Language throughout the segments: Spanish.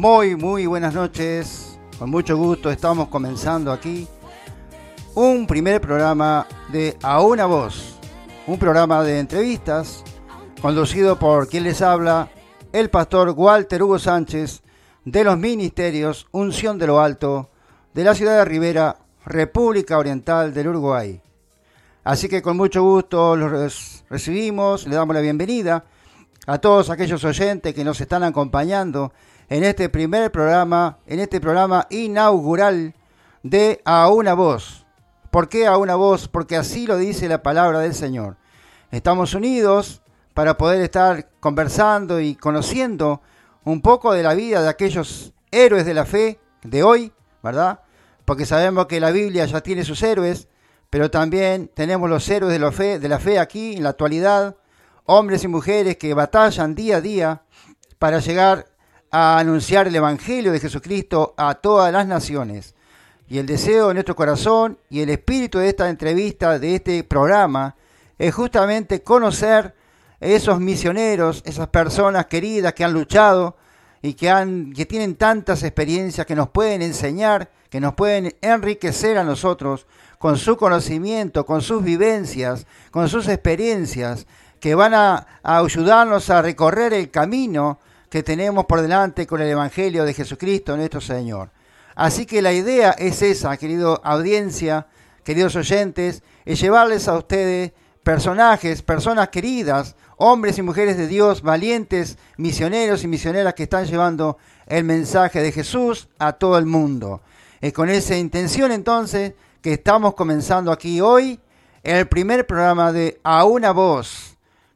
Muy, muy buenas noches. Con mucho gusto estamos comenzando aquí un primer programa de A una Voz. Un programa de entrevistas conducido por quien les habla, el pastor Walter Hugo Sánchez de los Ministerios Unción de lo Alto de la ciudad de Rivera, República Oriental del Uruguay. Así que con mucho gusto los recibimos, le damos la bienvenida a todos aquellos oyentes que nos están acompañando en este primer programa, en este programa inaugural de A una voz. ¿Por qué a una voz? Porque así lo dice la palabra del Señor. Estamos unidos para poder estar conversando y conociendo un poco de la vida de aquellos héroes de la fe de hoy, ¿verdad? Porque sabemos que la Biblia ya tiene sus héroes, pero también tenemos los héroes de la fe, de la fe aquí en la actualidad, hombres y mujeres que batallan día a día para llegar a anunciar el Evangelio de Jesucristo a todas las naciones. Y el deseo de nuestro corazón y el espíritu de esta entrevista, de este programa, es justamente conocer esos misioneros, esas personas queridas que han luchado y que, han, que tienen tantas experiencias que nos pueden enseñar, que nos pueden enriquecer a nosotros con su conocimiento, con sus vivencias, con sus experiencias, que van a, a ayudarnos a recorrer el camino que tenemos por delante con el Evangelio de Jesucristo nuestro Señor. Así que la idea es esa, querido audiencia, queridos oyentes, es llevarles a ustedes personajes, personas queridas, hombres y mujeres de Dios, valientes, misioneros y misioneras que están llevando el mensaje de Jesús a todo el mundo. Es con esa intención entonces que estamos comenzando aquí hoy el primer programa de A una voz,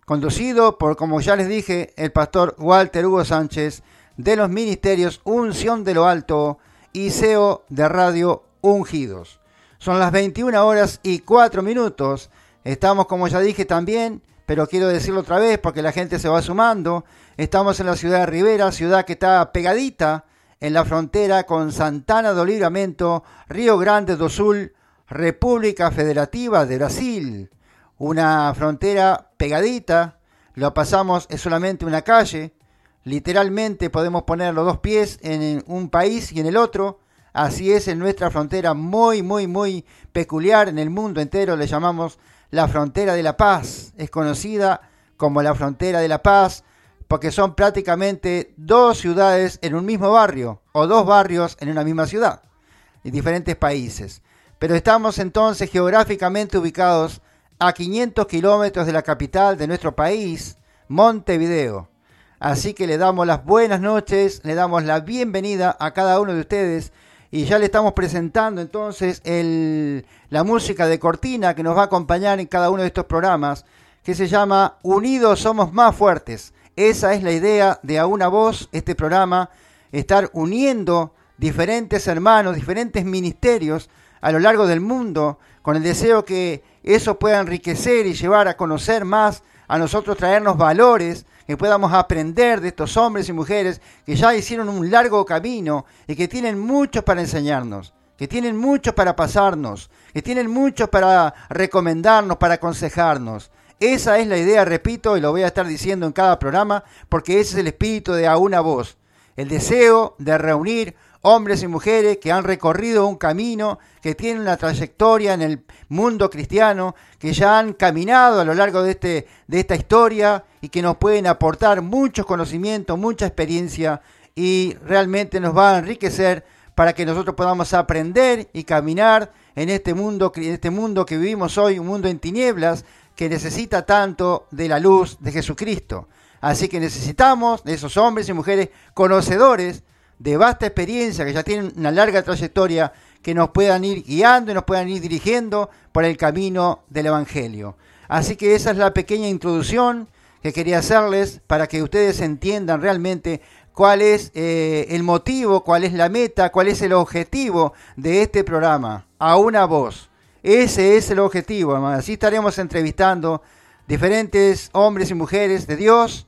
conducido por, como ya les dije, el pastor Walter Hugo Sánchez de los ministerios Unción de lo Alto y CEO de Radio Ungidos. Son las 21 horas y 4 minutos. Estamos, como ya dije también, pero quiero decirlo otra vez porque la gente se va sumando. Estamos en la ciudad de Rivera, ciudad que está pegadita en la frontera con Santana do Livramento, Río Grande do Sul, República Federativa de Brasil. Una frontera pegadita, lo pasamos, es solamente una calle. Literalmente podemos poner los dos pies en un país y en el otro. Así es en nuestra frontera muy, muy, muy peculiar. En el mundo entero le llamamos la frontera de la paz. Es conocida como la frontera de la paz porque son prácticamente dos ciudades en un mismo barrio o dos barrios en una misma ciudad y diferentes países. Pero estamos entonces geográficamente ubicados a 500 kilómetros de la capital de nuestro país, Montevideo. Así que le damos las buenas noches, le damos la bienvenida a cada uno de ustedes y ya le estamos presentando entonces el, la música de cortina que nos va a acompañar en cada uno de estos programas, que se llama Unidos Somos Más Fuertes. Esa es la idea de A Una Voz, este programa, estar uniendo diferentes hermanos, diferentes ministerios a lo largo del mundo, con el deseo que eso pueda enriquecer y llevar a conocer más, a nosotros traernos valores, que podamos aprender de estos hombres y mujeres que ya hicieron un largo camino y que tienen mucho para enseñarnos. que tienen mucho para pasarnos, que tienen mucho para recomendarnos, para aconsejarnos. Esa es la idea, repito, y lo voy a estar diciendo en cada programa, porque ese es el espíritu de a una voz. El deseo de reunir hombres y mujeres que han recorrido un camino, que tienen una trayectoria en el mundo cristiano, que ya han caminado a lo largo de, este, de esta historia y que nos pueden aportar muchos conocimientos, mucha experiencia y realmente nos va a enriquecer para que nosotros podamos aprender y caminar en este mundo, en este mundo que vivimos hoy, un mundo en tinieblas que necesita tanto de la luz de Jesucristo. Así que necesitamos de esos hombres y mujeres conocedores de vasta experiencia, que ya tienen una larga trayectoria, que nos puedan ir guiando y nos puedan ir dirigiendo por el camino del Evangelio. Así que esa es la pequeña introducción que quería hacerles para que ustedes entiendan realmente cuál es eh, el motivo, cuál es la meta, cuál es el objetivo de este programa, a una voz. Ese es el objetivo, Así estaremos entrevistando diferentes hombres y mujeres de Dios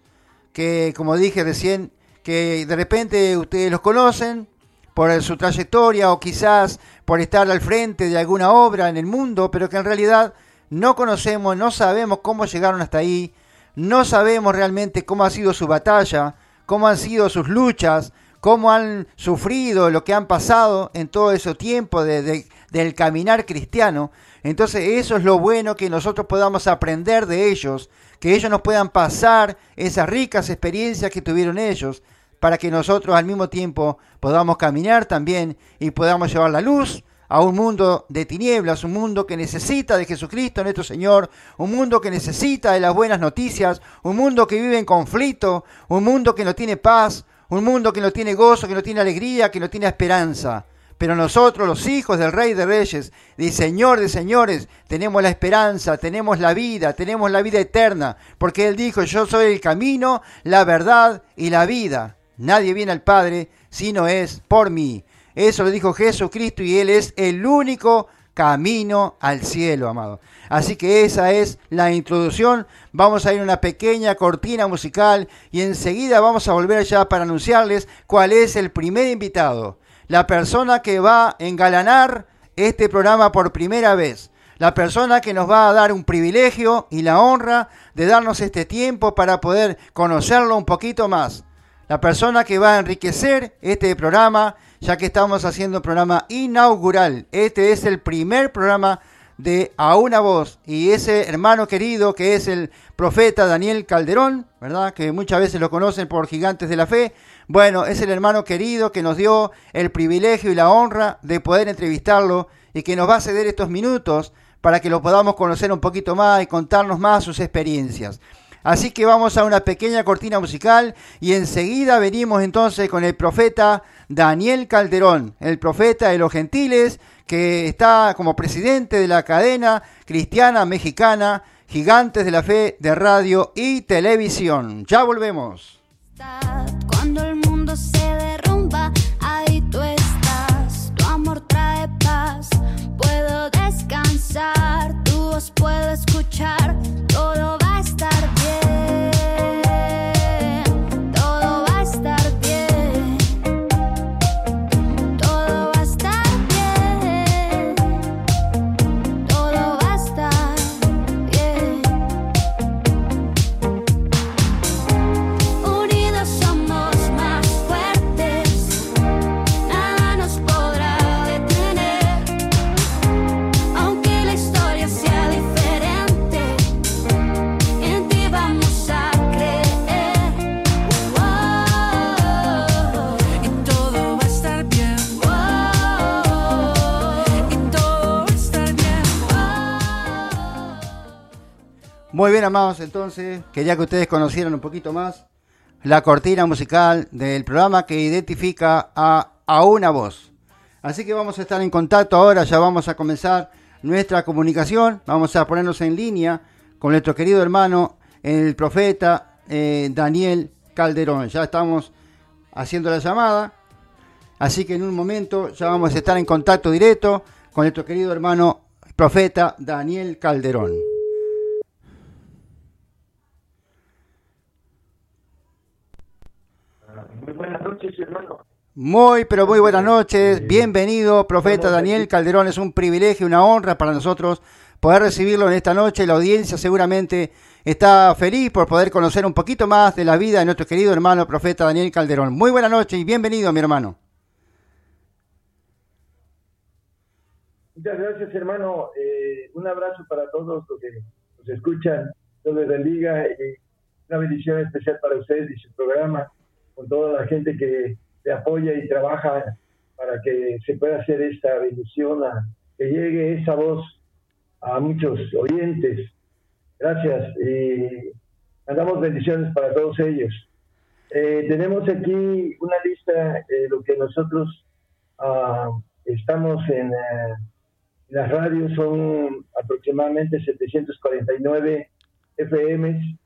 que, como dije recién, que de repente ustedes los conocen por su trayectoria o quizás por estar al frente de alguna obra en el mundo, pero que en realidad no conocemos, no sabemos cómo llegaron hasta ahí, no sabemos realmente cómo ha sido su batalla, cómo han sido sus luchas, cómo han sufrido, lo que han pasado en todo ese tiempo de, del caminar cristiano. Entonces eso es lo bueno que nosotros podamos aprender de ellos, que ellos nos puedan pasar esas ricas experiencias que tuvieron ellos, para que nosotros al mismo tiempo podamos caminar también y podamos llevar la luz a un mundo de tinieblas, un mundo que necesita de Jesucristo nuestro Señor, un mundo que necesita de las buenas noticias, un mundo que vive en conflicto, un mundo que no tiene paz, un mundo que no tiene gozo, que no tiene alegría, que no tiene esperanza. Pero nosotros, los hijos del Rey de Reyes, del Señor de Señores, tenemos la esperanza, tenemos la vida, tenemos la vida eterna, porque Él dijo, yo soy el camino, la verdad y la vida. Nadie viene al Padre si no es por mí. Eso lo dijo Jesucristo y Él es el único camino al cielo, amado. Así que esa es la introducción. Vamos a ir a una pequeña cortina musical y enseguida vamos a volver allá para anunciarles cuál es el primer invitado. La persona que va a engalanar este programa por primera vez. La persona que nos va a dar un privilegio y la honra de darnos este tiempo para poder conocerlo un poquito más. La persona que va a enriquecer este programa ya que estamos haciendo un programa inaugural. Este es el primer programa de A una voz y ese hermano querido que es el profeta Daniel Calderón, ¿verdad? Que muchas veces lo conocen por gigantes de la fe. Bueno, es el hermano querido que nos dio el privilegio y la honra de poder entrevistarlo y que nos va a ceder estos minutos para que lo podamos conocer un poquito más y contarnos más sus experiencias. Así que vamos a una pequeña cortina musical y enseguida venimos entonces con el profeta Daniel Calderón, el profeta de los gentiles, que está como presidente de la cadena cristiana mexicana Gigantes de la Fe de Radio y Televisión. Ya volvemos. Muy bien, amados, entonces, quería que ustedes conocieran un poquito más la cortina musical del programa que identifica a, a una voz. Así que vamos a estar en contacto ahora, ya vamos a comenzar nuestra comunicación, vamos a ponernos en línea con nuestro querido hermano, el profeta eh, Daniel Calderón. Ya estamos haciendo la llamada, así que en un momento ya vamos a estar en contacto directo con nuestro querido hermano profeta Daniel Calderón. Buenas noches, hermano. Muy, pero muy buenas noches. Bienvenido, profeta Daniel Calderón. Es un privilegio, una honra para nosotros poder recibirlo en esta noche. La audiencia seguramente está feliz por poder conocer un poquito más de la vida de nuestro querido hermano profeta Daniel Calderón. Muy buenas noches y bienvenido, mi hermano. Muchas gracias, hermano. Eh, un abrazo para todos los que nos escuchan. Dios les bendiga y una bendición especial para ustedes y su programa, con toda la gente que le apoya y trabaja para que se pueda hacer esta bendición, a, que llegue esa voz a muchos oyentes. Gracias y mandamos bendiciones para todos ellos. Eh, tenemos aquí una lista de lo que nosotros ah, estamos en eh, las radios, son aproximadamente 749 FM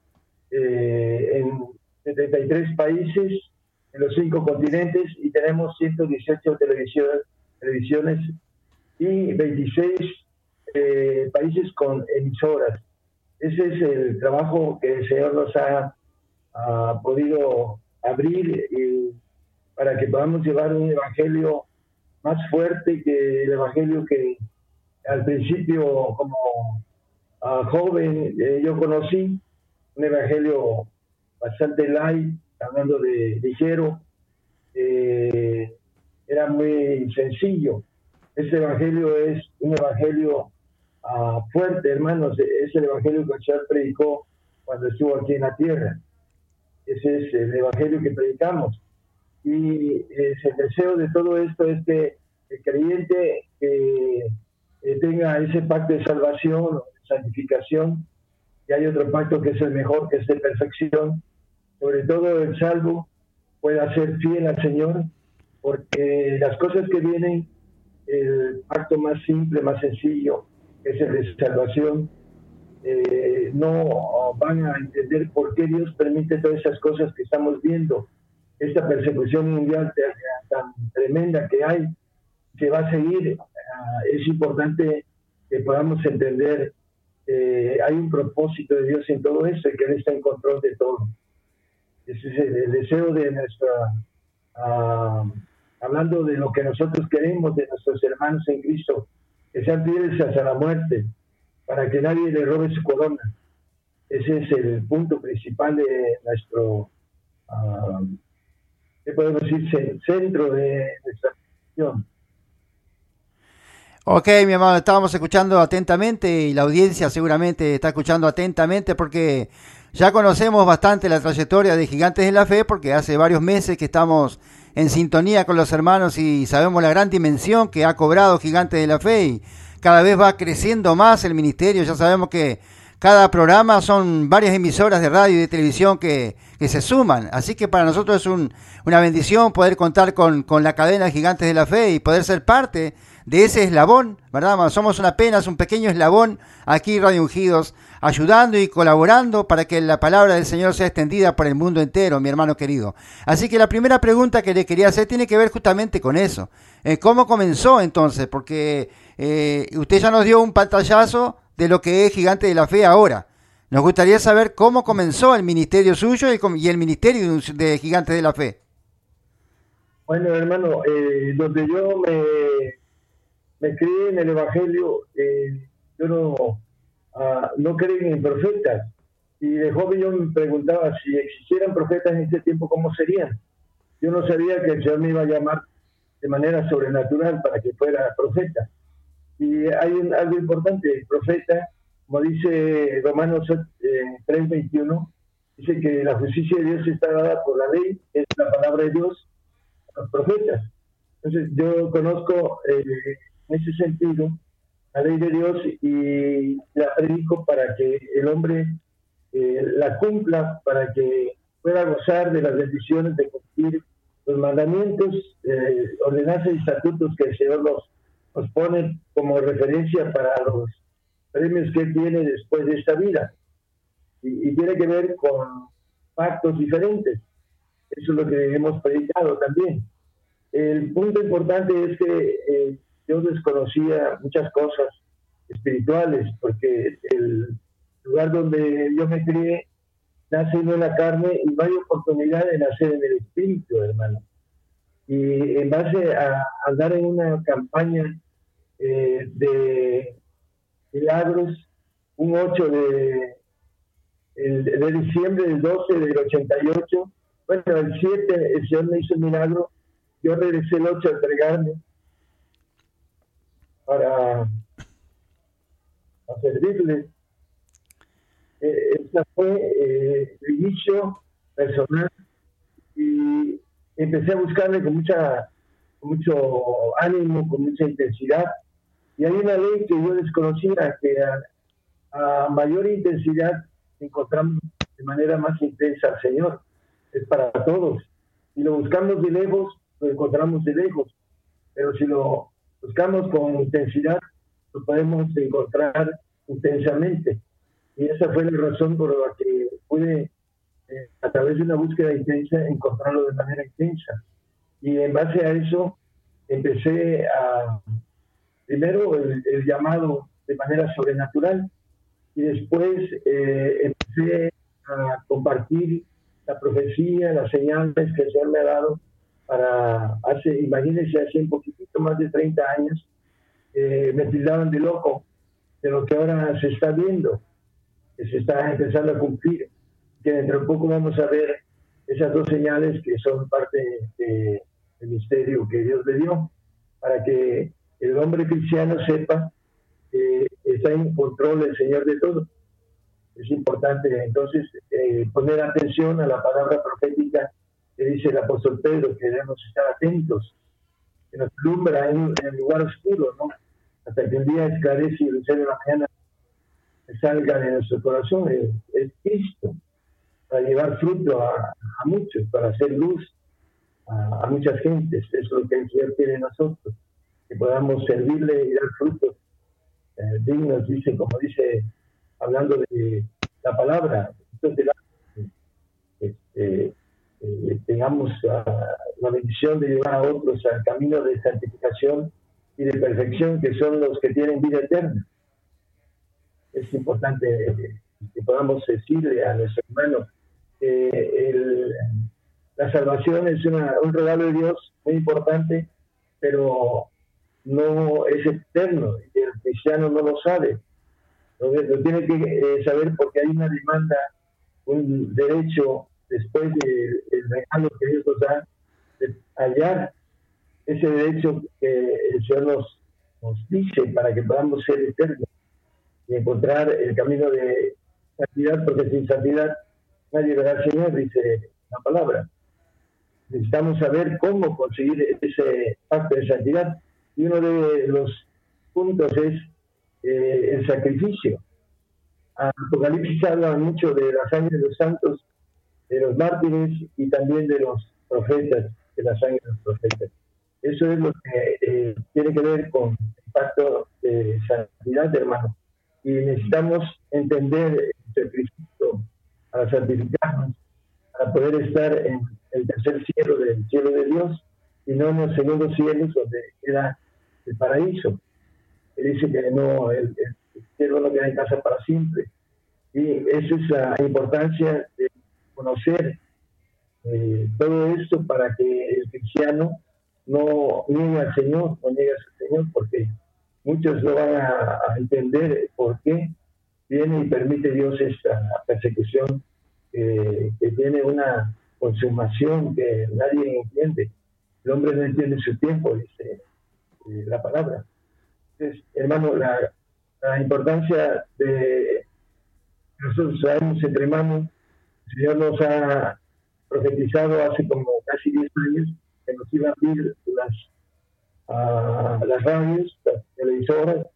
eh, en 73 países, en los cinco continentes y tenemos 118 televisiones, televisiones y 26 eh, países con emisoras. Ese es el trabajo que el Señor nos ha, podido abrir para que podamos llevar un evangelio más fuerte que el evangelio que al principio como joven eh, yo conocí, un evangelio bastante light, hablando de ligero, eh, era muy sencillo. Este evangelio es un evangelio uh, fuerte, hermanos, es el evangelio que el Señor predicó cuando estuvo aquí en la tierra. Ese es el evangelio que predicamos. Y el deseo de todo esto es que el creyente que tenga ese pacto de salvación, santificación, y hay otro pacto que es el mejor, que es de perfección, sobre todo el salvo pueda ser fiel al Señor, porque las cosas que vienen, el pacto más simple, más sencillo, es el de salvación, eh, no van a entender por qué Dios permite todas esas cosas que estamos viendo, esta persecución mundial tan tremenda que hay, que va a seguir, ah, es importante que podamos entender eh, hay un propósito de Dios en todo esto y que Él está en control de todo. Es el, deseo de nuestra, ah, hablando de lo que nosotros queremos, de nuestros hermanos en Cristo, que sean fieles hasta la muerte, para que nadie le robe su corona. Ese es el punto principal de nuestro, uh, ¿qué podemos decir? Centro de nuestra misión. Ok, mi hermano, estábamos escuchando atentamente y la audiencia seguramente está escuchando atentamente porque ya conocemos bastante la trayectoria de Gigantes de la Fe porque hace varios meses que estamos en sintonía con los hermanos y sabemos la gran dimensión que ha cobrado Gigantes de la Fe y cada vez va creciendo más el ministerio. Ya sabemos que cada programa son varias emisoras de radio y de televisión que, que se suman. Así que para nosotros es un, una bendición poder contar con, con la cadena Gigantes de la Fe y poder ser parte de ese eslabón, ¿verdad? Somos apenas un pequeño eslabón aquí Radio Ungidos, ayudando y colaborando para que la palabra del Señor sea extendida por el mundo entero, mi hermano querido. Así que la primera pregunta que le quería hacer tiene que ver justamente con eso. Eh, ¿Cómo comenzó entonces? Porque eh, usted ya nos dio un pantallazo de lo que es Gigante de la Fe ahora. Nos gustaría saber cómo comenzó el ministerio suyo y el ministerio de Gigante de la Fe. Bueno, hermano, eh, donde yo me me creí en el Evangelio, eh, yo no, uh, no en profetas. Y de joven yo me preguntaba si existieran profetas en este tiempo, ¿cómo serían? Yo no sabía que el Señor me iba a llamar de manera sobrenatural para que fuera profeta. Y hay algo importante, el profeta, como dice Romanos eh, 3:21, dice que la justicia de Dios está dada por la ley, es la palabra de Dios, a los profetas. Entonces yo conozco eh, en ese sentido la ley de Dios y la predico para que el hombre eh, la cumpla, para que pueda gozar de las bendiciones de cumplir los mandamientos, eh, ordenanzas y estatutos que el Señor nos, nos pone como referencia para los premios que tiene después de esta vida. Y, tiene que ver con pactos diferentes. Eso es lo que hemos predicado también. El punto importante es que eh, yo desconocía muchas cosas espirituales, porque el lugar donde yo me crié nace en la carne y no hay oportunidad de nacer en el espíritu, hermano. y en base a andar en una campaña eh, de milagros, un 8 de, de diciembre del 12 del 88, bueno, el 7 el Señor me hizo un milagro, yo regresé el 8 a entregarme para a servirle. Eh, fue eh, el inicio personal y empecé a buscarle con mucha mucho ánimo, con mucha intensidad. Y hay una ley que yo desconocía, que a, mayor intensidad encontramos de manera más intensa al Señor. Es para todos. Si lo buscamos de lejos, lo encontramos de lejos. Pero si lo buscamos con intensidad, lo podemos encontrar intensamente. Y esa fue la razón por la que pude, eh, a través de una búsqueda intensa, encontrarlo de manera intensa. Y en base a eso, empecé a, primero, el, llamado de manera sobrenatural, y después eh, empecé a compartir la profecía, las señales que el Señor me ha dado para hace, imagínense, hace un poquitito más de 30 años, eh, me tildaban de loco de lo que ahora se está viendo, que se está empezando a cumplir, que dentro de poco vamos a ver esas dos señales que son parte del misterio que Dios le dio, para que el hombre cristiano sepa que está en control el Señor de todo. Es importante entonces eh, poner atención a la palabra profética dice el apóstol Pedro, que debemos estar atentos, que nos alumbra en, el lugar oscuro, ¿no? hasta que un día esclarece y el de la mañana salga de nuestro corazón, es, Cristo, para llevar fruto a, muchos, para hacer luz a, muchas gentes. Es lo que el Señor quiere de nosotros, que podamos servirle y dar frutos eh, dignos, dice, como dice, hablando de la palabra, este, eh, tengamos la bendición de llevar a otros al camino de santificación y de perfección que son los que tienen vida eterna. Es importante que podamos decirle a nuestro hermano que la salvación es un regalo de Dios muy importante, pero no es eterno y el cristiano no lo sabe. Lo, tiene que eh, saber porque hay una demanda, un derecho después del regalo que Dios nos da, de hallar ese derecho que el Señor nos, nos dice para que podamos ser eternos y encontrar el camino de santidad, porque sin santidad nadie verá al Señor, dice la palabra. Necesitamos saber cómo conseguir ese pacto de santidad. Y uno de los puntos es eh, el sacrificio. Apocalipsis habla mucho de la sangre de los santos, de los mártires y también de los profetas, de la sangre de los profetas. Eso es lo que eh, tiene que ver con el pacto de santidad, hermano. Y necesitamos entender el sacrificio para santificarnos, para poder estar en el tercer cielo del cielo de Dios y no en los segundos cielos donde queda el paraíso. Él dice que no, el, cielo no queda en casa para siempre. Y esa es la importancia de conocer eh, todo esto para que el cristiano no niega al Señor, no niega al Señor, porque muchos no van a, entender por qué viene y permite Dios esta persecución que tiene una consumación que nadie entiende. El hombre no entiende su tiempo, dice eh, la palabra. Entonces, hermano, la, la importancia de nosotros sabemos entre manos, Señor nos ha profetizado hace como casi 10 años que nos iban a abrir las, uh, las radios, las televisoras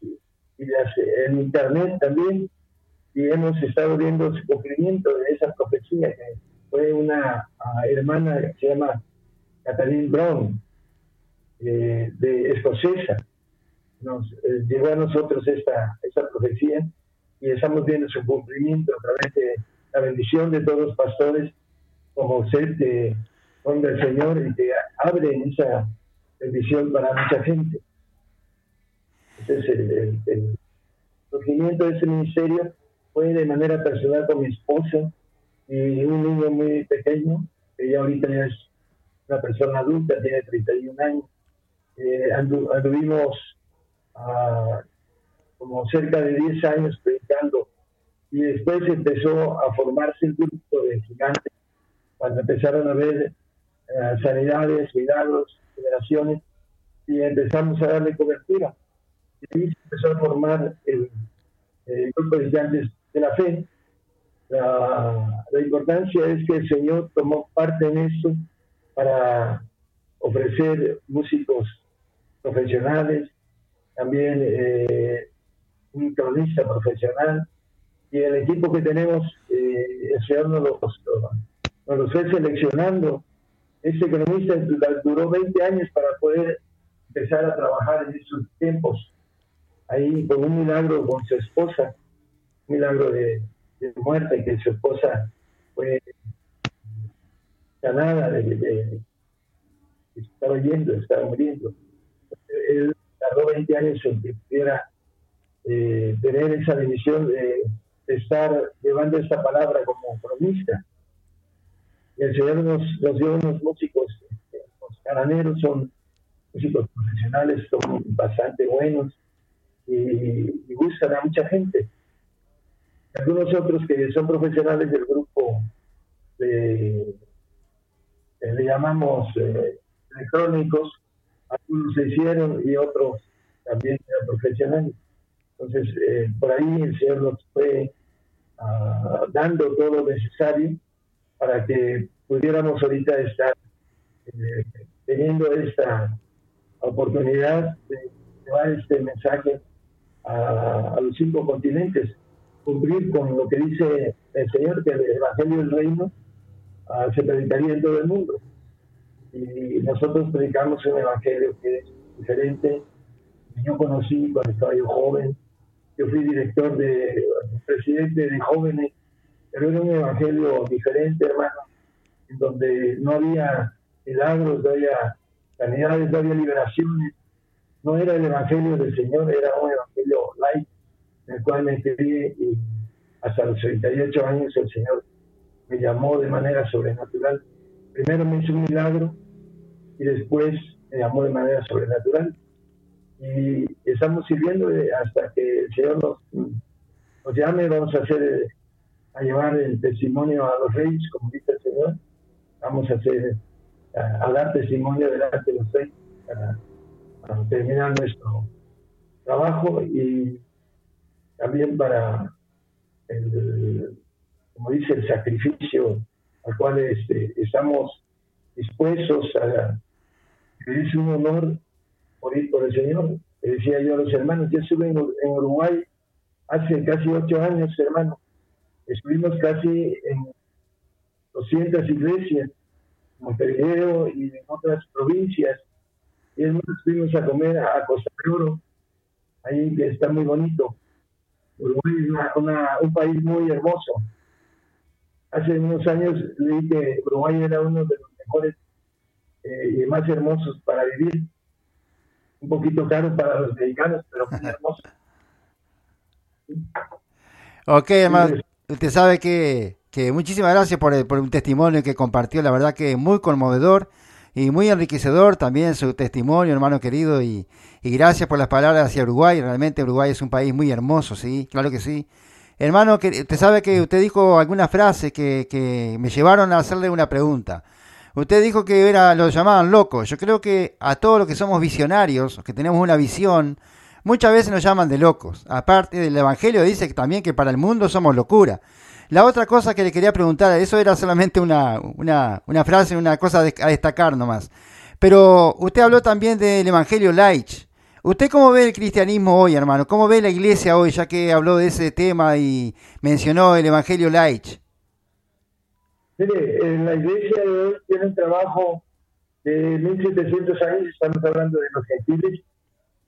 y las, en internet también y hemos estado viendo su cumplimiento de esa profecía fue una hermana que se llama Catherine Brown eh, de escocesa. Nos eh, llegó a nosotros esta, esta profecía y estamos viendo su cumplimiento a través de la bendición de todos los pastores como usted que son del Señor y que abren esa bendición para mucha gente. Entonces, el, el, surgimiento de ese ministerio fue de manera personal con mi esposa y un niño muy pequeño, que ya ahorita ya es una persona adulta, tiene 31 años. Eh, andu- anduvimos ah, como cerca de 10 años predicando y después empezó a formarse el grupo de gigantes cuando empezaron a ver eh, sanidades, milagros, generaciones y empezamos a darle cobertura. Y ahí se empezó a formar el, el grupo de gigantes de la fe. La, la importancia es que el Señor tomó parte en esto para ofrecer músicos profesionales, también eh, un cronista profesional y el equipo que tenemos, eh, el Señor nos los, nos fue seleccionando. Este cronista duró 20 años para poder empezar a trabajar en esos tiempos, ahí con un milagro con su esposa, un milagro de, muerte, que su esposa fue sanada de- estaba yendo, estaba muriendo. Él tardó 20 años en que pudiera eh, tener esa bendición de, estar llevando esta palabra como cronista. Y el Señor dio unos músicos, eh, los caraneros son músicos profesionales, son bastante buenos y, y gustan a mucha gente. Algunos otros que son profesionales del grupo de, eh, le llamamos eh, electrónicos, algunos se hicieron y otros también eran profesionales. Entonces, eh, por ahí el Señor nos fue ah, dando todo lo necesario para que pudiéramos ahorita estar eh, teniendo esta oportunidad de llevar este mensaje a, los cinco continentes, cumplir con lo que dice el Señor, que el Evangelio del Reino ah, se predicaría en todo el mundo. Y nosotros predicamos un Evangelio que es diferente. Yo conocí cuando estaba yo joven, yo fui director de, presidente de jóvenes, pero era un Evangelio diferente, hermano, en donde no había milagros, no había sanidades, no había liberaciones. No era el Evangelio del Señor, era un Evangelio light, en el cual me crié y hasta los 38 años el Señor me llamó de manera sobrenatural. Primero me hizo un milagro y después me llamó de manera sobrenatural. Y estamos sirviendo de- hasta que el Señor nos, nos llame, vamos a hacer, a llevar el testimonio a los reyes, como dice el Señor. Vamos a hacer, a, dar testimonio delante de los reyes para, terminar nuestro trabajo y también para el, como dice, el sacrificio al cual este, estamos dispuestos a es un honor por ir por el Señor. Le decía yo a los hermanos, yo estuve en, Ur- en Uruguay hace casi ocho años, hermano. Estuvimos casi en 200 iglesias, Montevideo y en otras provincias. Y más, fuimos a comer a Costa de Oro, ahí que está muy bonito. Uruguay es una- una- un país muy hermoso. Hace unos años leí que Uruguay era uno de los mejores eh, y más hermosos para vivir. Un poquito caro para los mexicanos, pero muy hermoso. Ok, hermano, usted sabe que, que muchísimas gracias por, el- por un testimonio que compartió, la verdad que muy conmovedor y muy enriquecedor también su testimonio, hermano querido, y, y gracias por las palabras hacia Uruguay, realmente Uruguay es un país muy hermoso, sí, claro que sí. Hermano, que usted sabe que usted dijo algunas frases que, que me llevaron a hacerle una pregunta. Usted dijo que era, lo llamaban locos. Yo creo que a todos los que somos visionarios, que tenemos una visión, muchas veces nos llaman de locos. Aparte del Evangelio dice también que para el mundo somos locura. La otra cosa que le quería preguntar, eso era solamente una, una, una frase, una cosa a destacar nomás. Pero usted habló también del Evangelio Light. ¿Usted cómo ve el cristianismo hoy, hermano? ¿Cómo ve la iglesia hoy, ya que habló de ese tema y mencionó el Evangelio Light? Mire, en la iglesia de hoy tiene un trabajo de 1700 años, estamos hablando de los gentiles,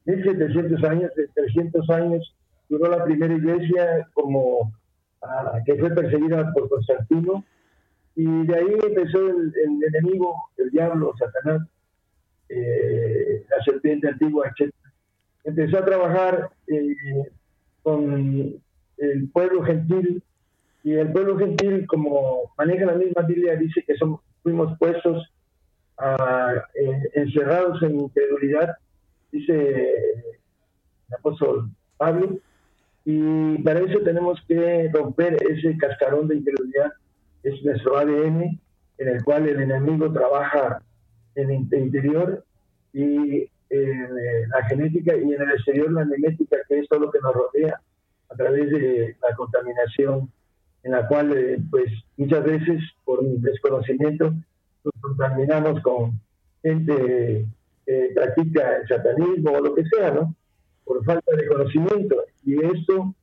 1700 años, de 300 años duró la primera iglesia como ah, que fue perseguida por Constantino y de ahí empezó el, enemigo, el diablo, Satanás, eh, la serpiente antigua, etc. Empezó a trabajar eh, con el pueblo gentil y el pueblo gentil, como maneja la misma Biblia, dice que somos, fuimos puestos ah, encerrados en incredulidad, dice el apóstol Pablo, y para eso tenemos que romper ese cascarón de incredulidad, es nuestro ADN, en el cual el enemigo trabaja en el interior y en la genética y en el exterior la genética, que es todo lo que nos rodea a través de la contaminación, en la cual eh, pues muchas veces por desconocimiento nos contaminamos con gente que practica el satanismo o lo que sea, ¿no? Por falta de conocimiento. Y esto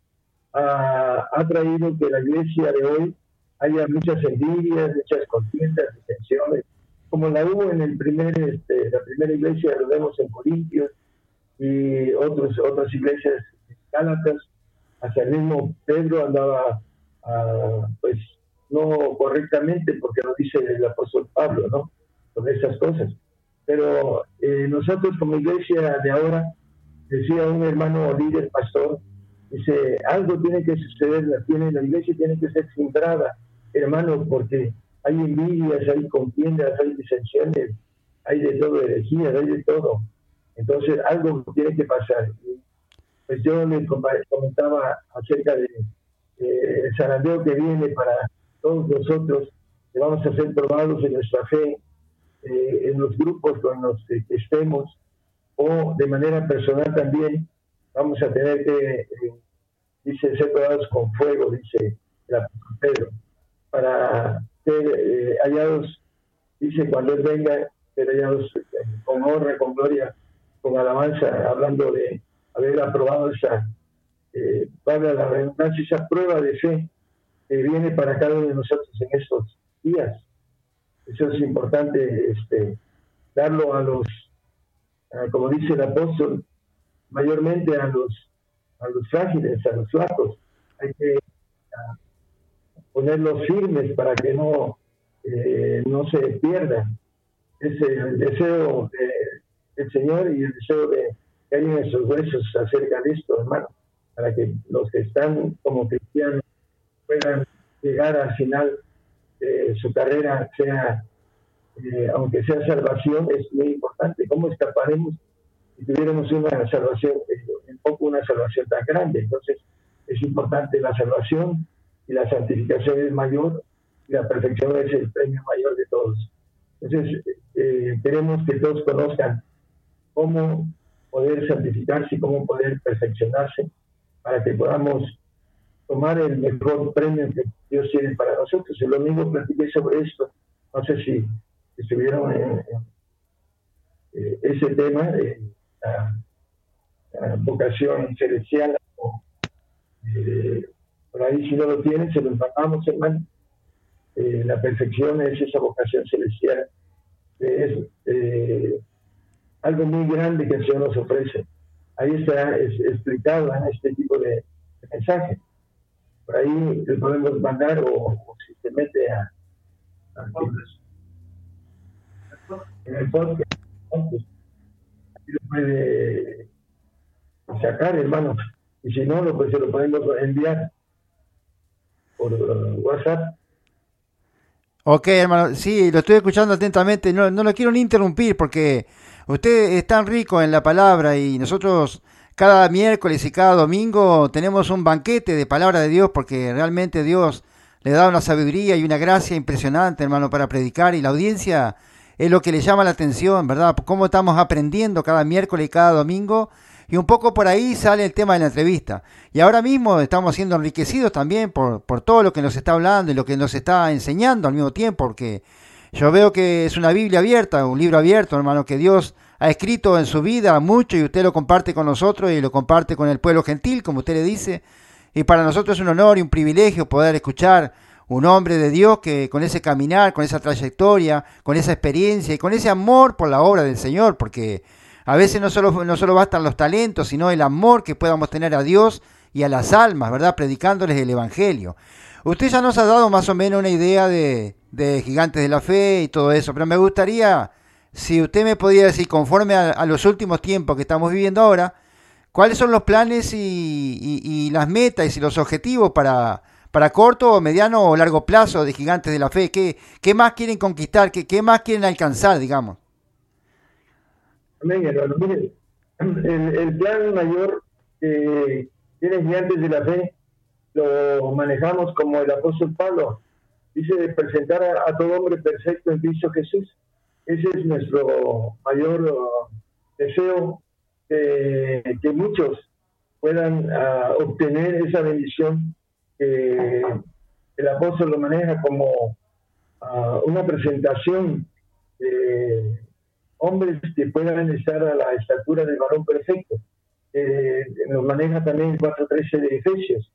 ha, ha traído que la iglesia de hoy haya muchas envidias, muchas contiendas, tensiones, como la hubo en el primer, este, la primera iglesia, lo vemos en Corintios y otros, otras iglesias gálatas, hasta el mismo Pedro andaba, pues, no correctamente, porque lo dice el apóstol Pablo, ¿no? Con esas cosas. Pero eh, nosotros como iglesia de ahora, decía un hermano líder, pastor, dice, algo tiene que suceder, la, tiene, la iglesia tiene que ser sembrada, hermano, porque hay envidias, hay contiendas, hay disensiones, hay de todo, herejías, hay de todo. Entonces, algo tiene que pasar. Pues yo le comentaba acerca de eh, el zarandeo que viene para todos nosotros, que vamos a ser probados en nuestra fe, eh, en los grupos con los que estemos, o de manera personal también, vamos a tener que, eh, dice, ser probados con fuego, dice apóstol Pedro, para eh, hallados, dice, cuando Él venga, ser hallados eh, con honra, con gloria, con alabanza, hablando de haber aprobado esa, eh, la redundancia, esa prueba de fe que viene para cada uno de nosotros en estos días. Eso es importante, este, darlo a los, como dice el apóstol, mayormente a los, a los frágiles, a los flacos. Hay que ponerlos firmes para que no, eh, no se pierdan. Es el deseo del Señor y el deseo de que alguien en sus huesos acerca de esto, hermano, para que los que están como cristianos puedan llegar al final de su carrera, sea, eh, aunque sea salvación, es muy importante. ¿Cómo escaparemos si tuviéramos una salvación, un eh, poco una salvación tan grande? Entonces, es importante la salvación y la santificación es mayor y la perfección es el premio mayor de todos. Entonces, eh, queremos que todos conozcan cómo poder santificarse y cómo poder perfeccionarse para que podamos tomar el mejor premio que Dios tiene para nosotros. El domingo platiqué sobre esto. No sé si estuvieron en, eh, ese tema de la, vocación celestial o eh, por ahí si no lo tienen, se los mandamos, hermano. Eh, la perfección es esa vocación celestial. Es eh, algo muy grande que el Señor nos ofrece. Ahí está explicado en este tipo de, mensaje. Por ahí le podemos mandar o, si se mete a, en el podcast, ahí lo puede sacar, hermano. Y si no, pues se lo podemos enviar por uh, WhatsApp. Ok, hermano, sí, lo estoy escuchando atentamente. No, no lo quiero ni interrumpir porque usted es tan rico en la palabra y nosotros cada miércoles y cada domingo tenemos un banquete de palabra de Dios porque realmente Dios le da una sabiduría y una gracia impresionante, hermano, para predicar y la audiencia es lo que le llama la atención, ¿verdad? Cómo estamos aprendiendo cada miércoles y cada domingo y un poco por ahí sale el tema de la entrevista. Y ahora mismo estamos siendo enriquecidos también por, por todo lo que nos está hablando y lo que nos está enseñando al mismo tiempo, porque yo veo que es una Biblia abierta, un libro abierto, hermano, que Dios ha escrito en su vida mucho y usted lo comparte con nosotros y lo comparte con el pueblo gentil, como usted le dice. Y para nosotros es un honor y un privilegio poder escuchar un hombre de Dios que con ese caminar, con esa trayectoria, con esa experiencia y con ese amor por la obra del Señor, porque a veces no solo, no solo bastan los talentos, sino el amor que podamos tener a Dios y a las almas, ¿verdad? Predicándoles el Evangelio. Usted ya nos ha dado más o menos una idea de, gigantes de la fe y todo eso, pero me gustaría, si usted me podía decir, conforme a, los últimos tiempos que estamos viviendo ahora, cuáles son los planes y, las metas y los objetivos para, para corto, mediano o largo plazo de gigantes de la fe? ¿Qué, qué más quieren conquistar? ¿Qué, ¿Qué más quieren alcanzar, digamos? El, el plan mayor que tienen gigantes de la fe lo manejamos como el apóstol Pablo. Dice de presentar a, todo hombre perfecto en Cristo Jesús. Ese es nuestro mayor uh, deseo, que muchos puedan uh, obtener esa bendición que el apóstol lo maneja como uh, una presentación de hombres que puedan estar a la estatura del varón perfecto. Eh, nos maneja también el 4.13 de Efesios,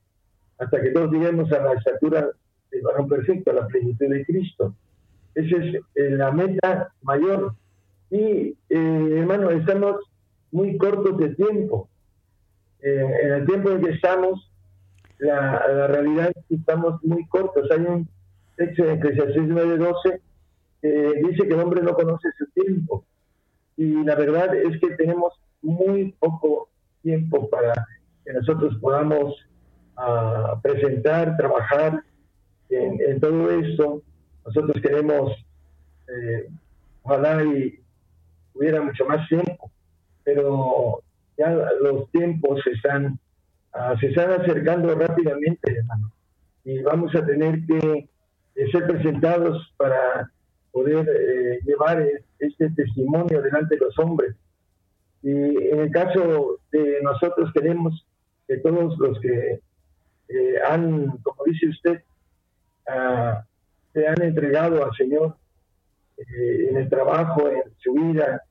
hasta que todos lleguemos a la estatura del varón perfecto, a la plenitud de Cristo. Esa es eh, la meta mayor. Y, eh, hermano, estamos muy cortos de tiempo. Eh, en el tiempo en que estamos, la, la, realidad es que estamos muy cortos. Hay un texto en Eclesiastes 9.12 que dice que el hombre no conoce su tiempo. Y la verdad es que tenemos muy poco tiempo para que nosotros podamos uh, presentar, trabajar en, en, todo esto. Nosotros queremos, eh, ojalá y hubiera mucho más tiempo, pero ya los tiempos se están, uh, se están acercando rápidamente, hermano, y vamos a tener que eh, ser presentados para poder eh, llevar este testimonio delante de los hombres. Y en el caso de nosotros queremos que todos los que eh, han, como dice usted, uh, se han entregado al Señor eh, en el trabajo, en su vida,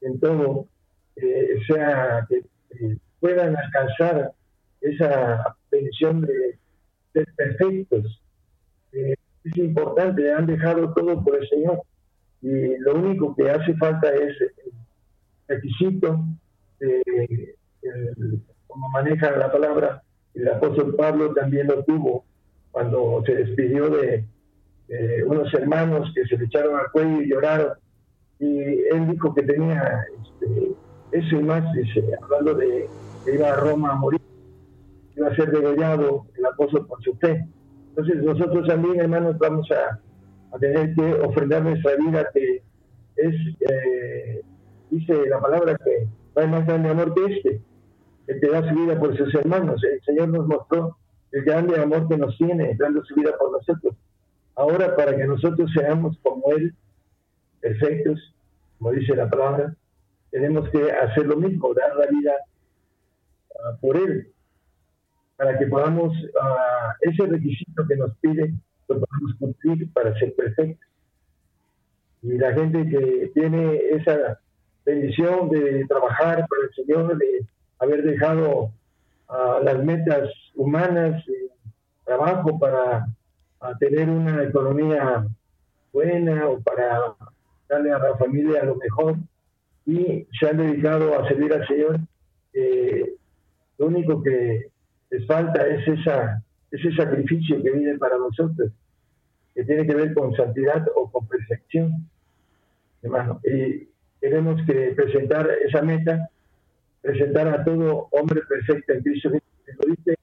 en todo, eh, sea que puedan alcanzar esa bendición de ser perfectos. es importante, han dejado todo por el Señor y lo único que hace falta es el requisito, eh, el, como maneja la palabra, el apóstol Pablo también lo tuvo cuando se despidió de, unos hermanos que se le echaron al cuello y lloraron. Y él dijo que tenía este, eso y más, dice, hablando de que iba a Roma a morir, iba a ser degollado el apóstol por su fe. Entonces nosotros también, hermanos, vamos a, a tener que ofrendar nuestra vida, que es, eh, dice la palabra, que no hay más grande amor que este, que da su vida por sus hermanos. El Señor nos mostró el grande amor que nos tiene, dando su vida por nosotros. Ahora, para que nosotros seamos como Él, perfectos, como dice la palabra, tenemos que hacer lo mismo, dar la vida uh, por Él, para que podamos, uh, ese requisito que nos pide, lo podamos cumplir para ser perfectos. Y la gente que tiene esa bendición de trabajar para el Señor, de haber dejado uh, las metas humanas, eh, trabajo para tener una economía buena o para darle a la familia lo mejor y se han dedicado a servir al Señor. Eh, lo único que les falta es esa ese sacrificio que viene para nosotros, que tiene que ver con santidad o con perfección, hermano. Y tenemos que presentar esa meta, presentar a todo hombre perfecto en Cristo. Lo dice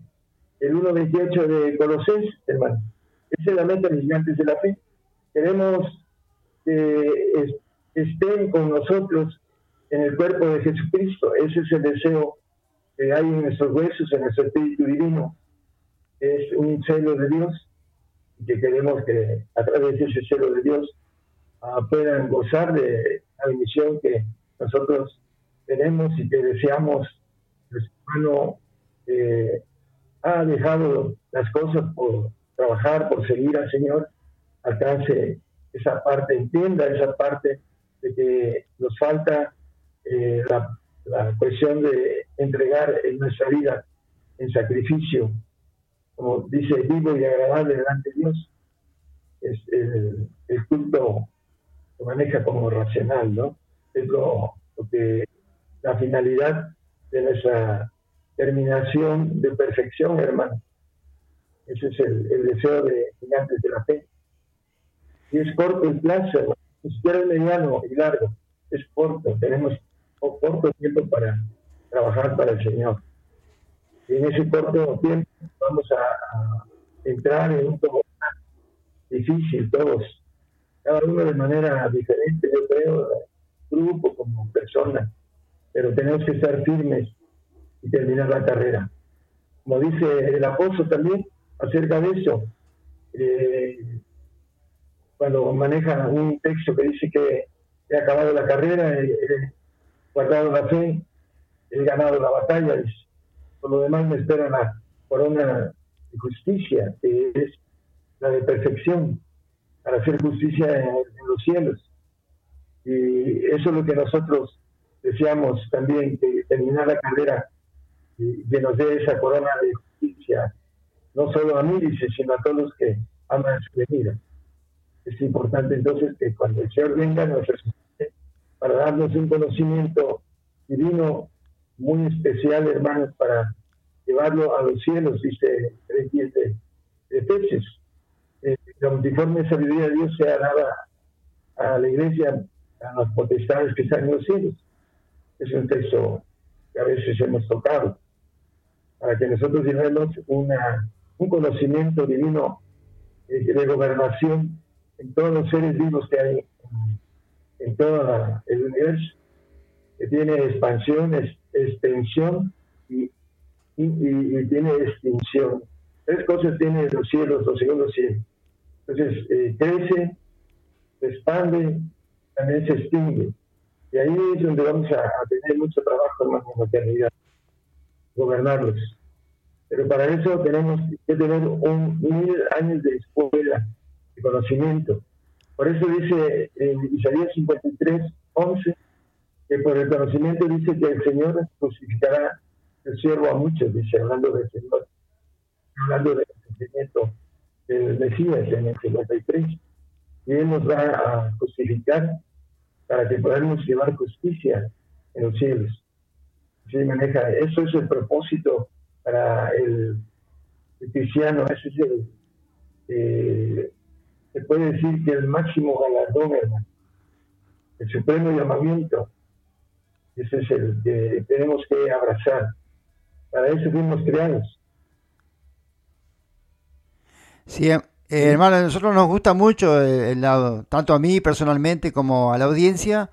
el 1.28 de Colosenses, hermano. Esa es la meta de gigantes de la fe. Queremos que estén con nosotros en el cuerpo de Jesucristo. Ese es el deseo que hay en nuestros huesos, en nuestro espíritu divino. Es un celo de Dios que queremos que a través de ese celo de Dios uh, puedan gozar de la bendición que nosotros tenemos y que deseamos. Nuestro hermano eh, ha dejado las cosas por trabajar, por seguir al Señor, alcance esa parte, entienda esa parte de que nos falta eh, la, cuestión de entregar en nuestra vida en sacrificio, como dice, vivo y agradable delante de Dios. Es el, el culto se maneja como racional, ¿no? Es lo, lo que la finalidad de nuestra terminación de perfección, hermano. Ese es el, deseo de gigantes de la fe. Y es corto el plazo, ni siquiera es mediano y largo, es corto. Tenemos corto tiempo para trabajar para el Señor. Y en ese corto tiempo vamos a, entrar en un programa difícil todos, cada uno de manera diferente, yo creo, grupo como persona, pero tenemos que estar firmes y terminar la carrera. Como dice el apóstol también acerca de eso, eh, cuando maneja un texto que dice que he acabado la carrera, he, guardado la fe, he ganado la batalla, por lo demás me espera la corona de justicia, que es la de perfección, para hacer justicia en, los cielos. Y eso es lo que nosotros deseamos también, que terminar la carrera y que nos dé esa corona de justicia, no solo a mí, dice, sino a todos los que aman su venida. Es importante entonces que cuando el Señor venga nos resucite para darnos un conocimiento divino muy especial, hermanos, para llevarlo a los cielos, dice el de, de Efesios eh, la multiforme sabiduría de Dios sea dada a la iglesia, a las potestades que están en los cielos. Es un texto que a veces hemos tocado, para que nosotros llevemos una, un conocimiento divino eh, de gobernación en todos los seres vivos que hay en todo el universo, que tiene expansión, extensión y, tiene extinción. Tres cosas tienen los cielos, los segundos cielos. Entonces, eh, crece, se expande, también se extingue. Y ahí es donde vamos a, tener mucho trabajo, en la eternidad, gobernarlos. Pero para eso tenemos que tener un mil años de escuela, de conocimiento. Por eso dice en Isaías 53, 11, que por el conocimiento dice que el Señor crucificará el siervo a muchos, dice, hablando del Señor, hablando del conocimiento el Mesías en el 53. Y Él nos va a justificar para que podamos llevar justicia en los cielos. Así maneja, eso es el propósito para el, cristiano, eso es el, eh, se puede decir que el máximo galardón, hermano, el supremo llamamiento, ese es el que tenemos que abrazar. Para eso fuimos creados Sí, eh, hermano, a nosotros nos gusta mucho, el, lado, tanto a mí personalmente como a la audiencia,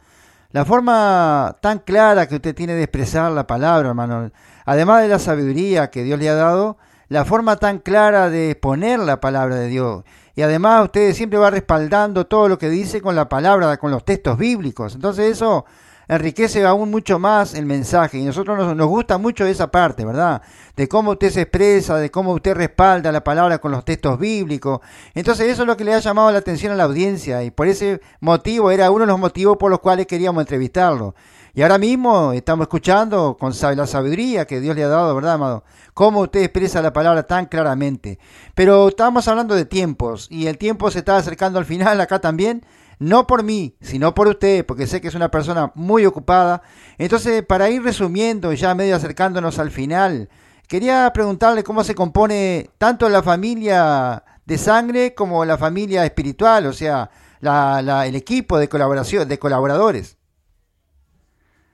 la forma tan clara que usted tiene de expresar la palabra, hermano. Además de la sabiduría que Dios le ha dado, la forma tan clara de exponer la palabra de Dios. Y además usted siempre va respaldando todo lo que dice con la palabra, con los textos bíblicos. Entonces eso enriquece aún mucho más el mensaje y nosotros nos, gusta mucho esa parte, ¿verdad? De cómo usted se expresa, de cómo usted respalda la palabra con los textos bíblicos. Entonces eso es lo que le ha llamado la atención a la audiencia y por ese motivo era uno de los motivos por los cuales queríamos entrevistarlo. Y ahora mismo estamos escuchando con la sabiduría que Dios le ha dado, ¿verdad, amado? Cómo usted expresa la palabra tan claramente. Pero estamos hablando de tiempos y el tiempo se está acercando al final acá también no por mí, sino por usted, porque sé que es una persona muy ocupada. Entonces, para ir resumiendo, ya medio acercándonos al final, quería preguntarle cómo se compone tanto la familia de sangre como la familia espiritual, o sea, la, el equipo de colaboración, de colaboradores.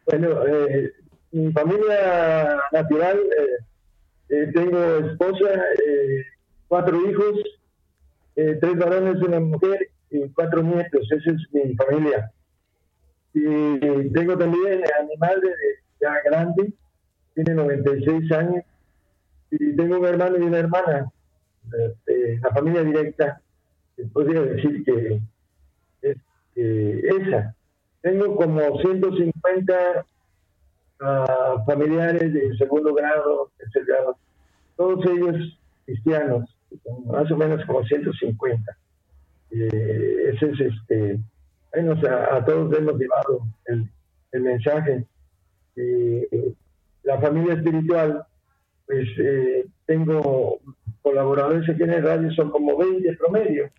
Bueno, eh, mi familia natural, eh, eh, tengo esposa, cuatro hijos, tres varones y una mujer cuatro nietos, esa es mi familia. Y tengo también a mi madre ya grande, tiene 96 años, y tengo un hermano y una hermana, la familia directa, podría decir que es esa. Tengo como 150 ah, familiares de segundo grado, tercer grado, todos ellos cristianos, más o menos como 150 eh, ese es este, a, todos hemos llevado el, mensaje. Eh, la familia espiritual, pues eh, tengo colaboradores aquí en el radio, son como 20 promedio,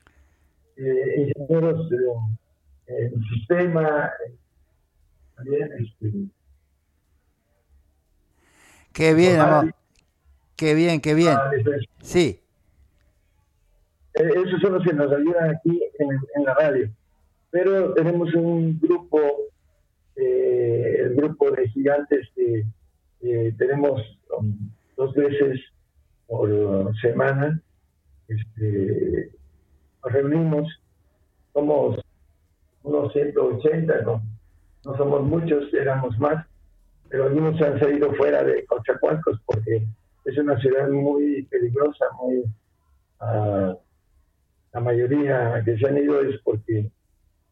eh, ingenieros en sistema, también este, Qué bien, amor. Qué bien, qué bien. Ah, sí. Esos son los que nos ayudan aquí en, la radio. Pero tenemos un grupo, eh, el grupo de gigantes, que tenemos um, dos veces por semana este, nos reunimos, somos unos 180, no, no somos muchos, éramos más, pero algunos han salido fuera de Cochacualcos porque es una ciudad muy peligrosa, muy... ah, la mayoría que se han ido es porque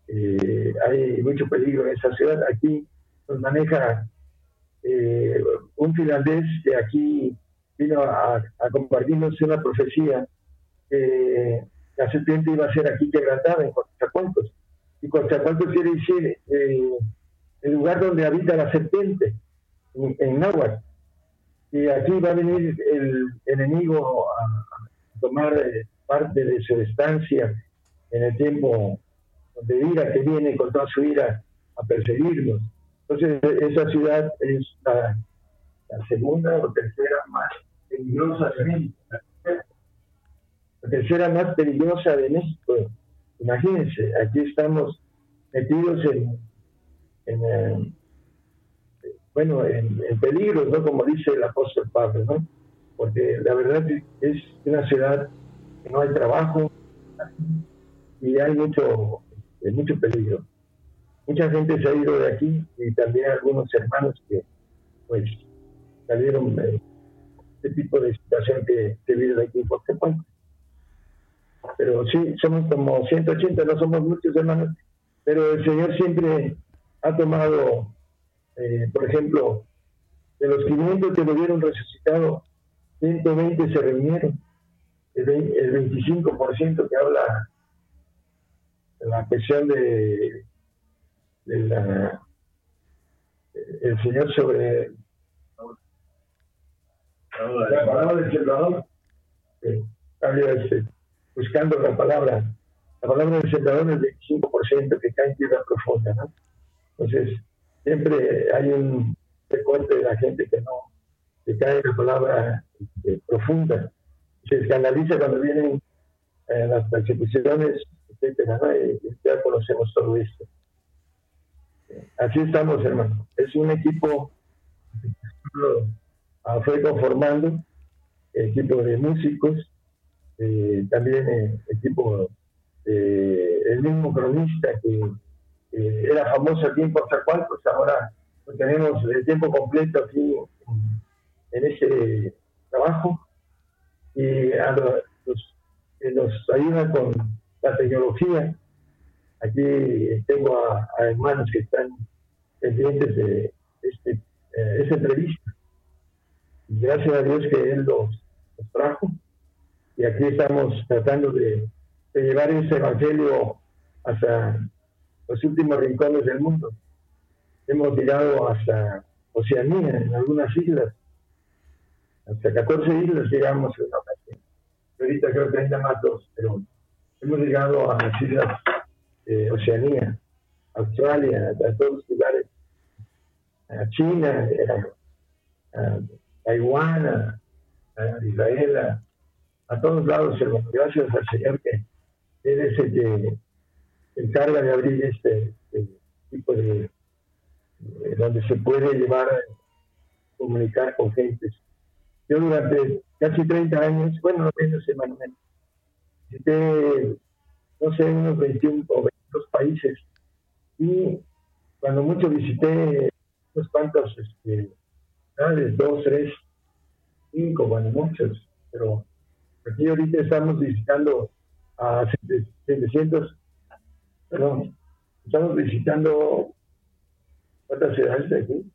eh, hay mucho peligro en esa ciudad. Aquí nos maneja eh, un finlandés que aquí vino a, compartirnos una profecía que la serpiente iba a ser aquí quebrantada en Coatzacoalcos. Y Coatzacoalcos quiere decir eh, el lugar donde habita la serpiente, en, en. Y aquí va a venir el enemigo a, a tomar eh, parte de su estancia en el tiempo de ira que viene con toda su ira a perseguirnos. Entonces, esa ciudad es la, la segunda o tercera más peligrosa de México. La tercera más peligrosa de México. Imagínense, aquí estamos metidos en, en eh, bueno, en, en peligros, ¿no? Como dice el apóstol Pablo, ¿no? Porque la verdad es una ciudad no hay trabajo y hay mucho, eh, mucho peligro. Mucha gente se ha ido de aquí y también algunos hermanos que pues salieron de este tipo de situación que se vive aquí en Coatzacoalcos. Pero sí, somos como 180, no somos muchos hermanos, pero el Señor siempre ha tomado, eh, por ejemplo, de los 500 que lo vieron resucitado, 120 se reunieron. El, vein- el 25% que habla la cuestión de, la, el Señor sobre la palabra del sembrador, eh, buscando la palabra, la palabra del sembrador es el 25% que cae en tierra profunda, ¿no? Entonces, siempre hay un recorte de la gente que no, que cae en la palabra este, profunda. Se escandaliza cuando vienen eh, las persecuciones, etcétera, ya conocemos todo esto. Así estamos, hermano. Es un equipo que fue conformando, equipo de músicos, eh, también eh, equipo el mismo cronista que era famoso aquí en Coatzacoalcos, ahora lo tenemos de tiempo completo aquí en ese trabajo y a lo- los ayudan con la tecnología. Aquí tengo a, hermanos que están pendientes de este, eh, esta entrevista. Y gracias a Dios que Él los, los trajo. Y aquí estamos tratando de, de llevar ese evangelio hasta los últimos rincones del mundo. Hemos llegado hasta Oceanía, en algunas islas. Hasta 14 islas llegamos en una. Ahorita creo que hay nada más dos, pero hemos llegado a las islas de Oceanía, Australia, a todos los lugares, a China, a, a Taiwán, a, Israel, a, todos lados, hermano. Gracias al Señor que Él es el que se encarga de abrir este, este tipo de, de- donde se puede llevar comunicar con gentes. Yo durante casi 30 años, bueno, no menos hermano, menos, visité, no sé, unos 21 o 22 países y cuando mucho visité unos cuantos este, ciudades, dos, tres, cinco, bueno, muchos, pero aquí ahorita estamos visitando a 700, perdón, estamos visitando ¿cuántas ciudades de aquí?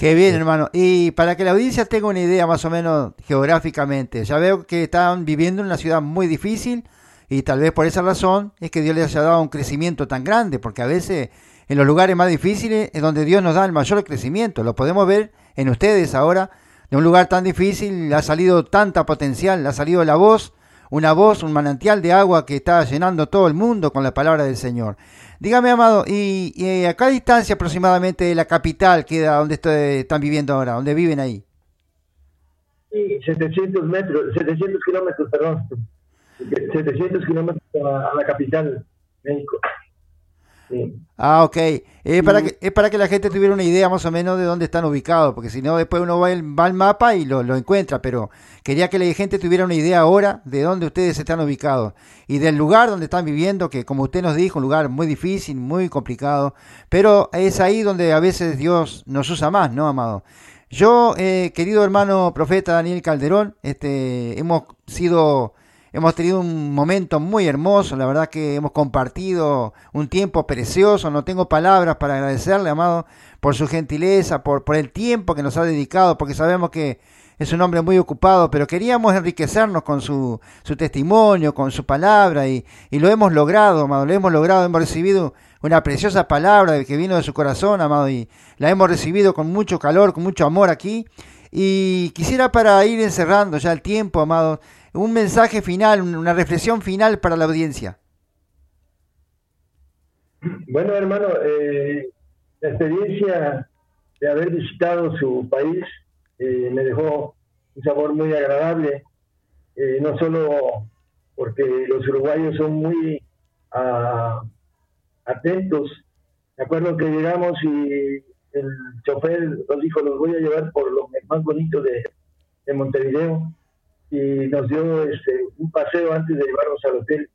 Qué bien, hermano. Y para que la audiencia tenga una idea más o menos geográficamente, ya veo que están viviendo en una ciudad muy difícil y tal vez por esa razón es que Dios les haya dado un crecimiento tan grande, porque a veces en los lugares más difíciles es donde Dios nos da el mayor crecimiento. Lo podemos ver en ustedes ahora, de un lugar tan difícil ha salido tanta potencial, ha salido la voz, una voz, un manantial de agua que está llenando todo el mundo con la palabra del Señor. Dígame, amado, ¿y, y a qué distancia aproximadamente de la capital queda donde estoy- están viviendo ahora, donde viven ahí? Sí, 700 metros, 700 kilómetros, perdón. 700 kilómetros a la capital, México. Sí. Ah, ok. Es para, que, es para que la gente tuviera una idea más o menos de dónde están ubicados, porque si no, después uno va, al- va al mapa y lo, lo encuentra, pero quería que la gente tuviera una idea ahora de dónde ustedes están ubicados y del lugar donde están viviendo, que como usted nos dijo, un lugar muy difícil, muy complicado, pero es ahí donde a veces Dios nos usa más, ¿no, amado? Yo, eh, querido hermano profeta Daniel Calderón, este, hemos sido Hemos tenido un momento muy hermoso, la verdad que hemos compartido un tiempo precioso, no tengo palabras para agradecerle, amado, por su gentileza, por, el tiempo que nos ha dedicado, porque sabemos que es un hombre muy ocupado, pero queríamos enriquecernos con su, su testimonio, con su palabra, y, y lo hemos logrado, amado, lo hemos logrado, hemos recibido una preciosa palabra que vino de su corazón, amado, y la hemos recibido con mucho calor, con mucho amor aquí. Y quisiera para ir encerrando ya el tiempo, amado, un mensaje final, un- una reflexión final para la audiencia. Bueno, hermano, eh, la experiencia de haber visitado su país eh, me dejó un sabor muy agradable, eh, no solo porque los uruguayos son muy ah, atentos. Me acuerdo que llegamos y el chofer nos dijo, los voy a llevar por lo más bonito de, de Montevideo y nos dio este, un paseo antes de llevarnos al hotel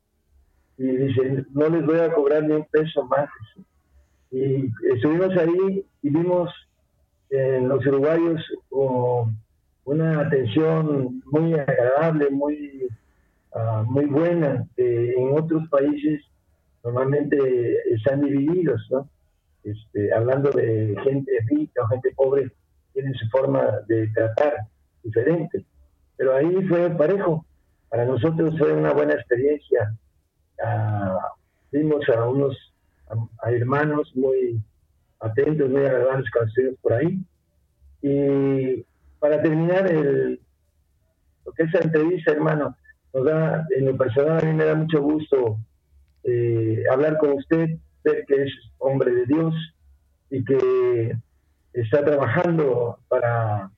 y dice, no les voy a cobrar ni un peso más. Y estuvimos ahí y vimos en los uruguayos oh, una atención muy agradable, muy, ah, muy buena. que en otros países normalmente están divididos, ¿no? Este, hablando de gente rica o gente pobre, tienen su forma de tratar diferente. Pero ahí fue parejo. Para nosotros fue una buena experiencia ah, vimos a unos a, hermanos muy atentos, muy agradables estuvimos por ahí. Y para terminar el, lo que es la entrevista, hermano, nos da, en lo personal a mí me da mucho gusto eh, hablar con usted, ver que es hombre de Dios y que está trabajando para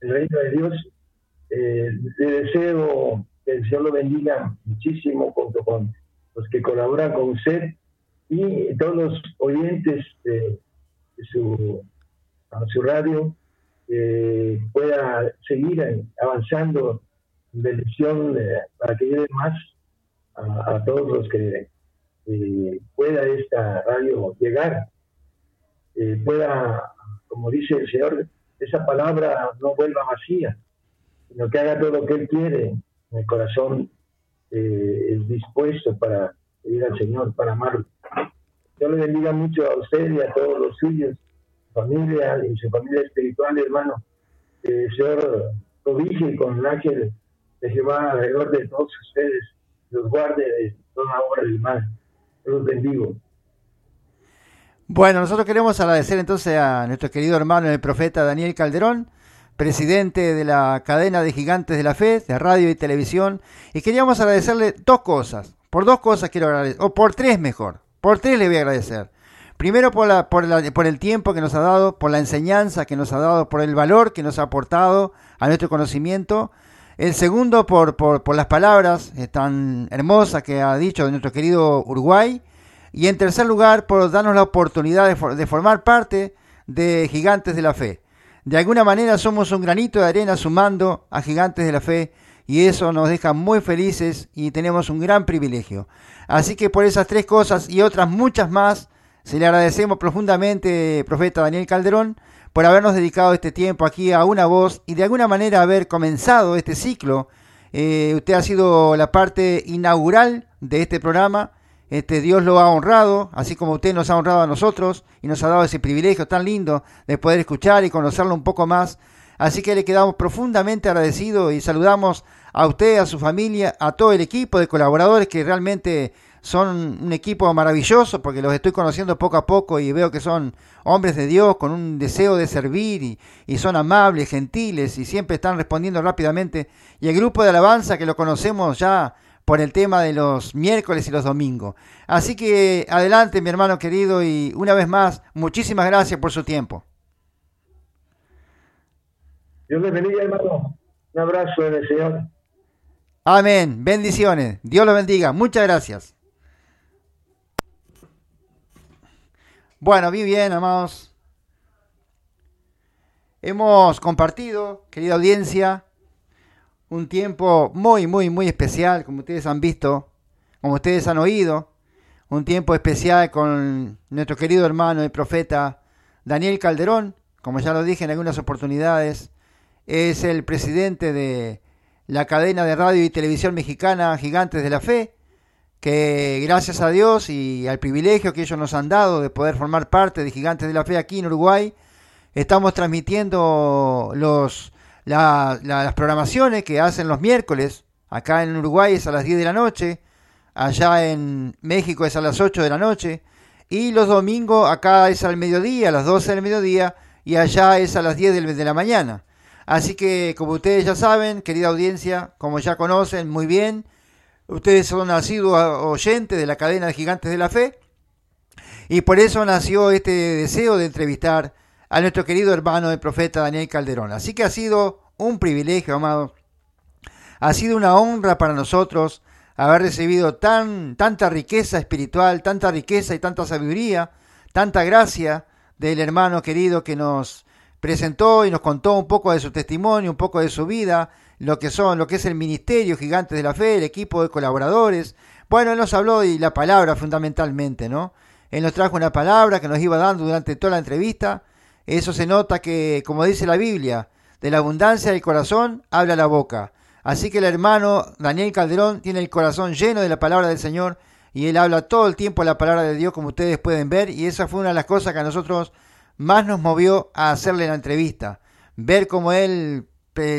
el reino de Dios. Eh, le deseo que el Señor lo bendiga muchísimo junto con los que colaboran con usted y todos los oyentes de, su, radio pueda seguir avanzando en bendición eh, para que lleve más a, a todos los que eh, pueda esta radio llegar, eh, pueda, como dice el Señor, esa palabra no vuelva vacía, sino que haga todo lo que Él quiere en el corazón eh, es dispuesto para ir al Señor, para amarlo. Dios le bendiga mucho a usted y a todos los suyos, su familia y su familia espiritual, hermano. El Señor prodigie con el ángel de Jehová alrededor de todos ustedes, los guarde de toda obra del mal. Los bendigo. Bueno, nosotros queremos agradecer entonces a nuestro querido hermano el profeta Daniel Calderón, presidente de la cadena de gigantes de la fe, de radio y televisión, y queríamos agradecerle dos cosas. Por dos cosas quiero agradecer, o por tres mejor. Por tres le voy a agradecer. Primero por, la, por, la- por el tiempo que nos ha dado, por la enseñanza que nos ha dado, por el valor que nos ha aportado a nuestro conocimiento. El segundo por, por, las palabras eh, tan hermosas que ha dicho de nuestro querido Uruguay. Y en tercer lugar, por darnos la oportunidad de formar parte de Gigantes de la Fe. De alguna manera somos un granito de arena sumando a Gigantes de la Fe y eso nos deja muy felices y tenemos un gran privilegio. Así que por esas tres cosas y otras muchas más, se le agradecemos profundamente, profeta Daniel Calderón, por habernos dedicado este tiempo aquí a una voz y de alguna manera haber comenzado este ciclo. Eh, usted ha sido la parte inaugural de este programa. Este Dios lo ha honrado, así como usted nos ha honrado a nosotros y nos ha dado ese privilegio tan lindo de poder escuchar y conocerlo un poco más. Así que le quedamos profundamente agradecidos y saludamos a usted, a su familia, a todo el equipo de colaboradores que realmente son un equipo maravilloso porque los estoy conociendo poco a poco y veo que son hombres de Dios con un deseo de servir y, y son amables, gentiles y siempre están respondiendo rápidamente. Y el grupo de alabanza que lo conocemos ya por el tema de los miércoles y los domingos. Así que adelante mi hermano querido y una vez más, muchísimas gracias por su tiempo. Dios les bendiga, hermano. Un abrazo en el Señor. Amén. Bendiciones. Dios los bendiga. Muchas gracias. Bueno, bien, bien, amados. Hemos compartido, querida audiencia, un tiempo muy, muy, muy especial, como ustedes han visto, como ustedes han oído, un tiempo especial con nuestro querido hermano y profeta Daniel Calderón, como ya lo dije en algunas oportunidades, es el presidente de la cadena de radio y televisión mexicana Gigantes de la Fe, que gracias a Dios y al privilegio que ellos nos han dado de poder formar parte de Gigantes de la Fe aquí en Uruguay, estamos transmitiendo los, las programaciones que hacen los miércoles. Acá en Uruguay es a las 10 de la noche, allá en México es a las 8 de la noche, y los domingos acá es al mediodía, a las 12 del mediodía, y allá es a las 10 de la mañana. Así que, como ustedes ya saben, querida audiencia, como ya conocen muy bien, ustedes son nacidos oyentes de la cadena de gigantes de la fe, y por eso nació este deseo de entrevistar a nuestro querido hermano el profeta Daniel Calderón. Así que ha sido un privilegio, amado. Ha sido una honra para nosotros haber recibido tan, tanta riqueza espiritual, tanta riqueza y tanta sabiduría, tanta gracia del hermano querido que nos presentó y nos contó un poco de su testimonio, un poco de su vida, lo que son, lo que es el ministerio Gigantes de la Fe, el equipo de colaboradores. Bueno, él nos habló y la palabra fundamentalmente, ¿no? Él nos trajo una palabra que nos iba dando durante toda la entrevista. Eso se nota que, como dice la Biblia, de la abundancia del corazón habla la boca. Así que el hermano Daniel Calderón tiene el corazón lleno de la palabra del Señor y él habla todo el tiempo la palabra de Dios, como ustedes pueden ver, y esa fue una de las cosas que a nosotros más nos movió a hacerle la entrevista. Ver cómo él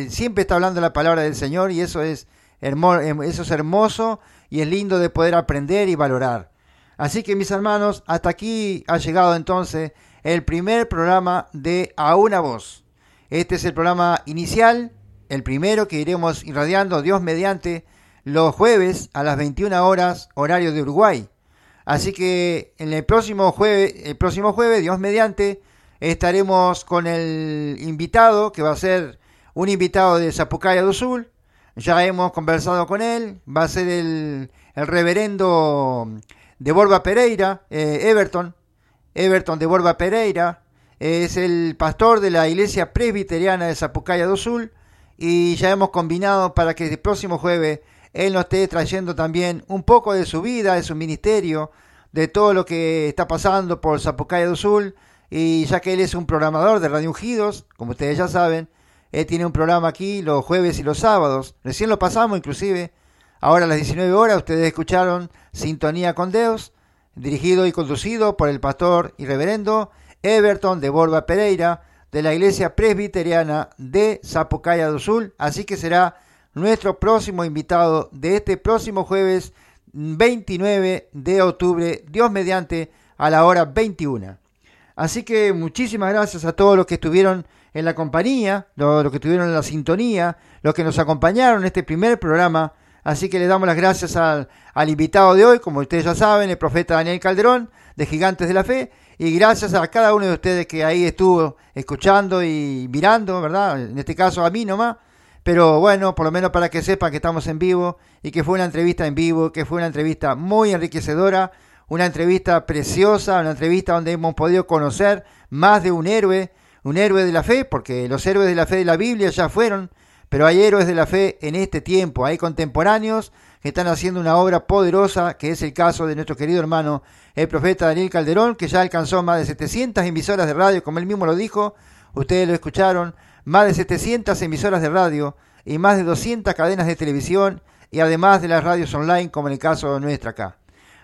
siempre está hablando la palabra del Señor y eso es, em, eso es hermoso y es lindo de poder aprender y valorar. Así que mis hermanos, hasta aquí ha llegado entonces el primer programa de A una voz. Este es el programa inicial, el primero que iremos irradiando Dios mediante los jueves a las 21 horas horario de Uruguay. Así que en el próximo jueves, el próximo jueves, Dios mediante, estaremos con el invitado, que va a ser un invitado de Zapucaya do Sul. Ya hemos conversado con él. Va a ser el, reverendo de Borba Pereira, eh, Everton. Everton de Borba Pereira. Es el pastor de la iglesia presbiteriana de Zapucaya do Sul. Y ya hemos combinado para que el próximo jueves él nos esté trayendo también un poco de su vida, de su ministerio, de todo lo que está pasando por Zapucaya del Sur. Y ya que él es un programador de Radio Ungidos, como ustedes ya saben, él tiene un programa aquí los jueves y los sábados. Recién lo pasamos inclusive. Ahora a las 19 horas ustedes escucharon Sintonía con Dios, dirigido y conducido por el pastor y reverendo Everton de Borba Pereira de la iglesia presbiteriana de Zapucaya del Sur. Así que será nuestro próximo invitado de este próximo jueves 29 de octubre, Dios mediante, a la hora 21. Así que muchísimas gracias a todos los que estuvieron en la compañía, los, que estuvieron en la sintonía, los que nos acompañaron en este primer programa. Así que le damos las gracias al, invitado de hoy, como ustedes ya saben, el profeta Daniel Calderón, de Gigantes de la Fe, y gracias a cada uno de ustedes que ahí estuvo escuchando y mirando, ¿verdad? En este caso a mí nomás, pero bueno, por lo menos para que sepan que estamos en vivo y que fue una entrevista en vivo, que fue una entrevista muy enriquecedora, una entrevista preciosa, una entrevista donde hemos podido conocer más de un héroe, un héroe de la fe, porque los héroes de la fe de la Biblia ya fueron, pero hay héroes de la fe en este tiempo, hay contemporáneos que están haciendo una obra poderosa, que es el caso de nuestro querido hermano, el profeta Daniel Calderón, que ya alcanzó más de 700 emisoras de radio, como él mismo lo dijo, ustedes lo escucharon, más de 700 emisoras de radio y más de 200 cadenas de televisión y además de las radios online como en el caso de nuestra acá.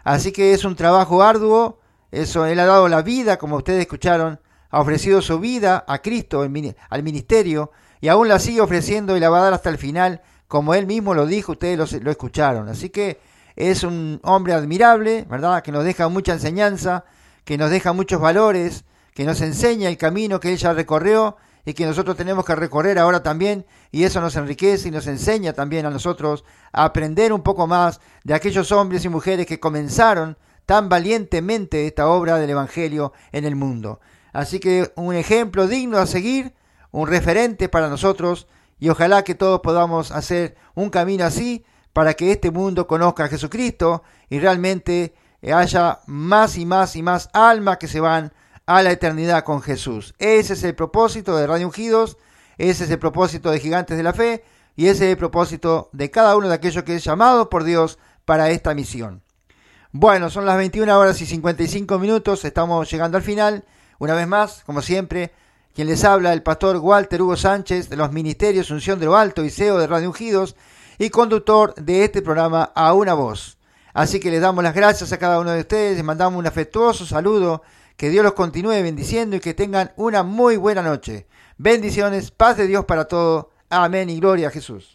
Así que es un trabajo arduo, eso él ha dado la vida, como ustedes escucharon, ha ofrecido su vida a Cristo, al ministerio, y aún la sigue ofreciendo y la va a dar hasta el final, como él mismo lo dijo, ustedes lo, lo escucharon. Así que es un hombre admirable, ¿verdad? Que nos deja mucha enseñanza, que nos deja muchos valores, que nos enseña el camino que él ya recorrió y que nosotros tenemos que recorrer ahora también y eso nos enriquece y nos enseña también a nosotros a aprender un poco más de aquellos hombres y mujeres que comenzaron tan valientemente esta obra del Evangelio en el mundo. Así que un ejemplo digno a seguir, un referente para nosotros y ojalá que todos podamos hacer un camino así para que este mundo conozca a Jesucristo y realmente haya más y más y más almas que se van a la eternidad con Jesús. Ese es el propósito de Radio Ungidos, ese es el propósito de Gigantes de la Fe y ese es el propósito de cada uno de aquellos que es llamado por Dios para esta misión. Bueno, son las 21 horas y 55 minutos, estamos llegando al final. Una vez más, como siempre, quien les habla, el pastor Walter Hugo Sánchez de los Ministerios Unción de lo Alto y CEO de Radio Ungidos y conductor de este programa A Una Voz. Así que les damos las gracias a cada uno de ustedes, les mandamos un afectuoso saludo, que Dios los continúe bendiciendo y que tengan una muy buena noche. Bendiciones, paz de Dios para todos. Amén y gloria a Jesús.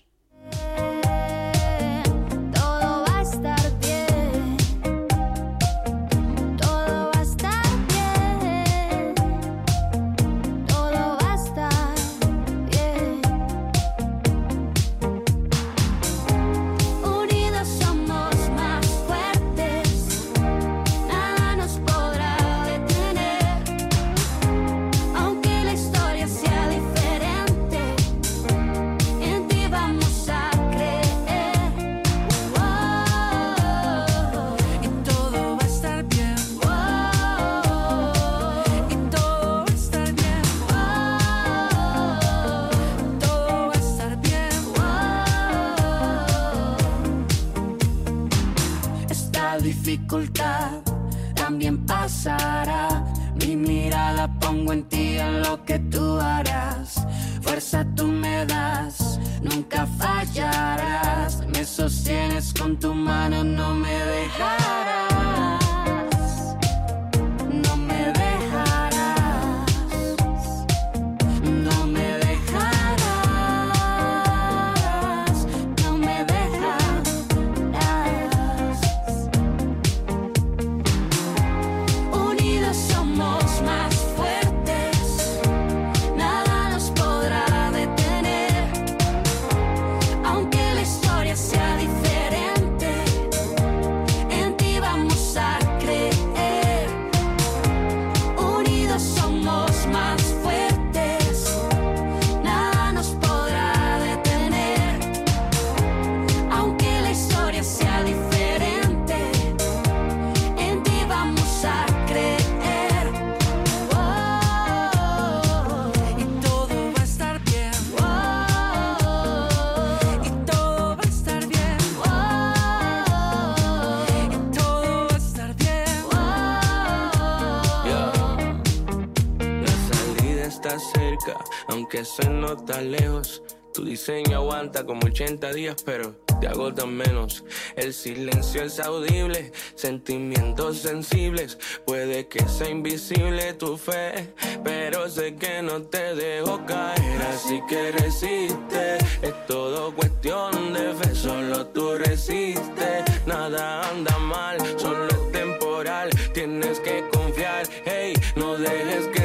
Aunque se nota lejos. Tu diseño aguanta como 80 días, pero te agotan menos. El silencio es audible, sentimientos sensibles. Puede que sea invisible tu fe, pero sé que no te dejo caer. Así que resiste, es todo cuestión de fe. Solo tú resistes, nada anda mal, solo es temporal. Tienes que confiar, hey, no dejes que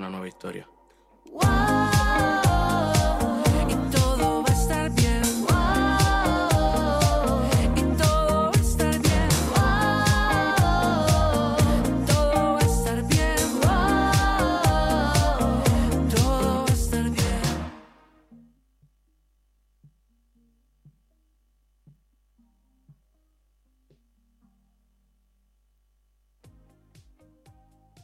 una nueva historia.